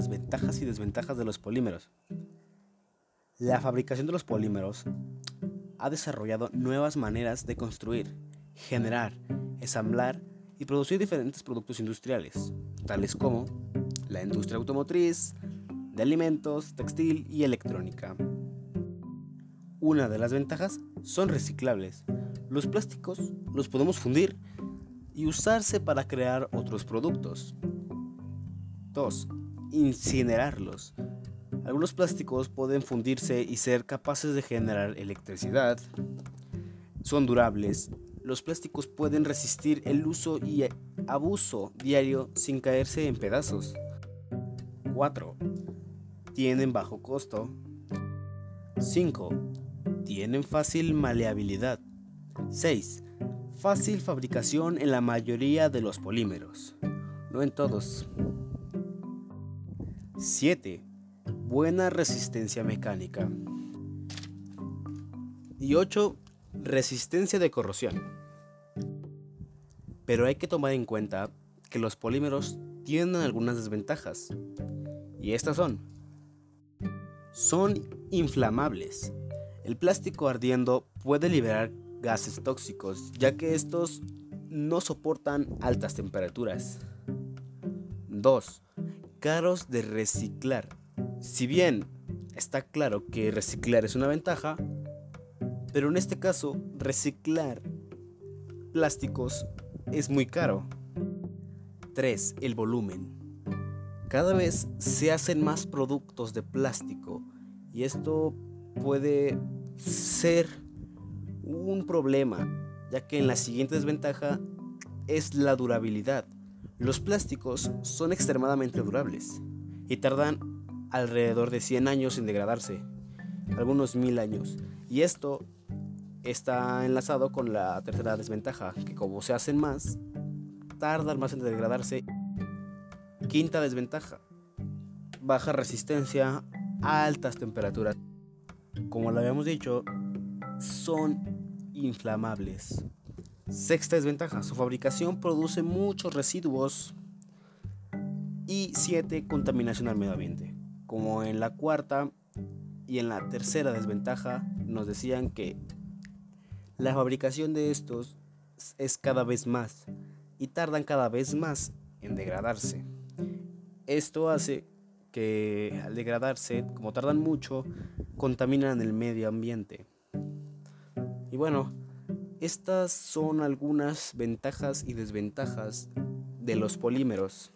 las ventajas y desventajas de los polímeros. La fabricación de los polímeros ha desarrollado nuevas maneras de construir, generar, ensamblar y producir diferentes productos industriales, tales como la industria automotriz, de alimentos, textil y electrónica. Una de las ventajas son reciclables. Los plásticos los podemos fundir y usarse para crear otros productos. 2. Incinerarlos. Algunos plásticos pueden fundirse y ser capaces de generar electricidad. Son durables. Los plásticos pueden resistir el uso y abuso diario sin caerse en pedazos. 4. Tienen bajo costo. 5. Tienen fácil maleabilidad. 6. Fácil fabricación en la mayoría de los polímeros. No en todos. 7. Buena resistencia mecánica. Y 8. Resistencia de corrosión. Pero hay que tomar en cuenta que los polímeros tienen algunas desventajas. Y estas son. Son inflamables. El plástico ardiendo puede liberar gases tóxicos, ya que estos no soportan altas temperaturas. 2 caros de reciclar. Si bien está claro que reciclar es una ventaja, pero en este caso reciclar plásticos es muy caro. 3. El volumen. Cada vez se hacen más productos de plástico y esto puede ser un problema, ya que en la siguiente desventaja es la durabilidad. Los plásticos son extremadamente durables y tardan alrededor de 100 años en degradarse, algunos mil años. Y esto está enlazado con la tercera desventaja, que como se hacen más, tardan más en degradarse. Quinta desventaja, baja resistencia a altas temperaturas. Como lo habíamos dicho, son inflamables. Sexta desventaja, su fabricación produce muchos residuos. Y siete, contaminación al medio ambiente. Como en la cuarta y en la tercera desventaja nos decían que la fabricación de estos es cada vez más y tardan cada vez más en degradarse. Esto hace que al degradarse, como tardan mucho, contaminan el medio ambiente. Y bueno, estas son algunas ventajas y desventajas de los polímeros.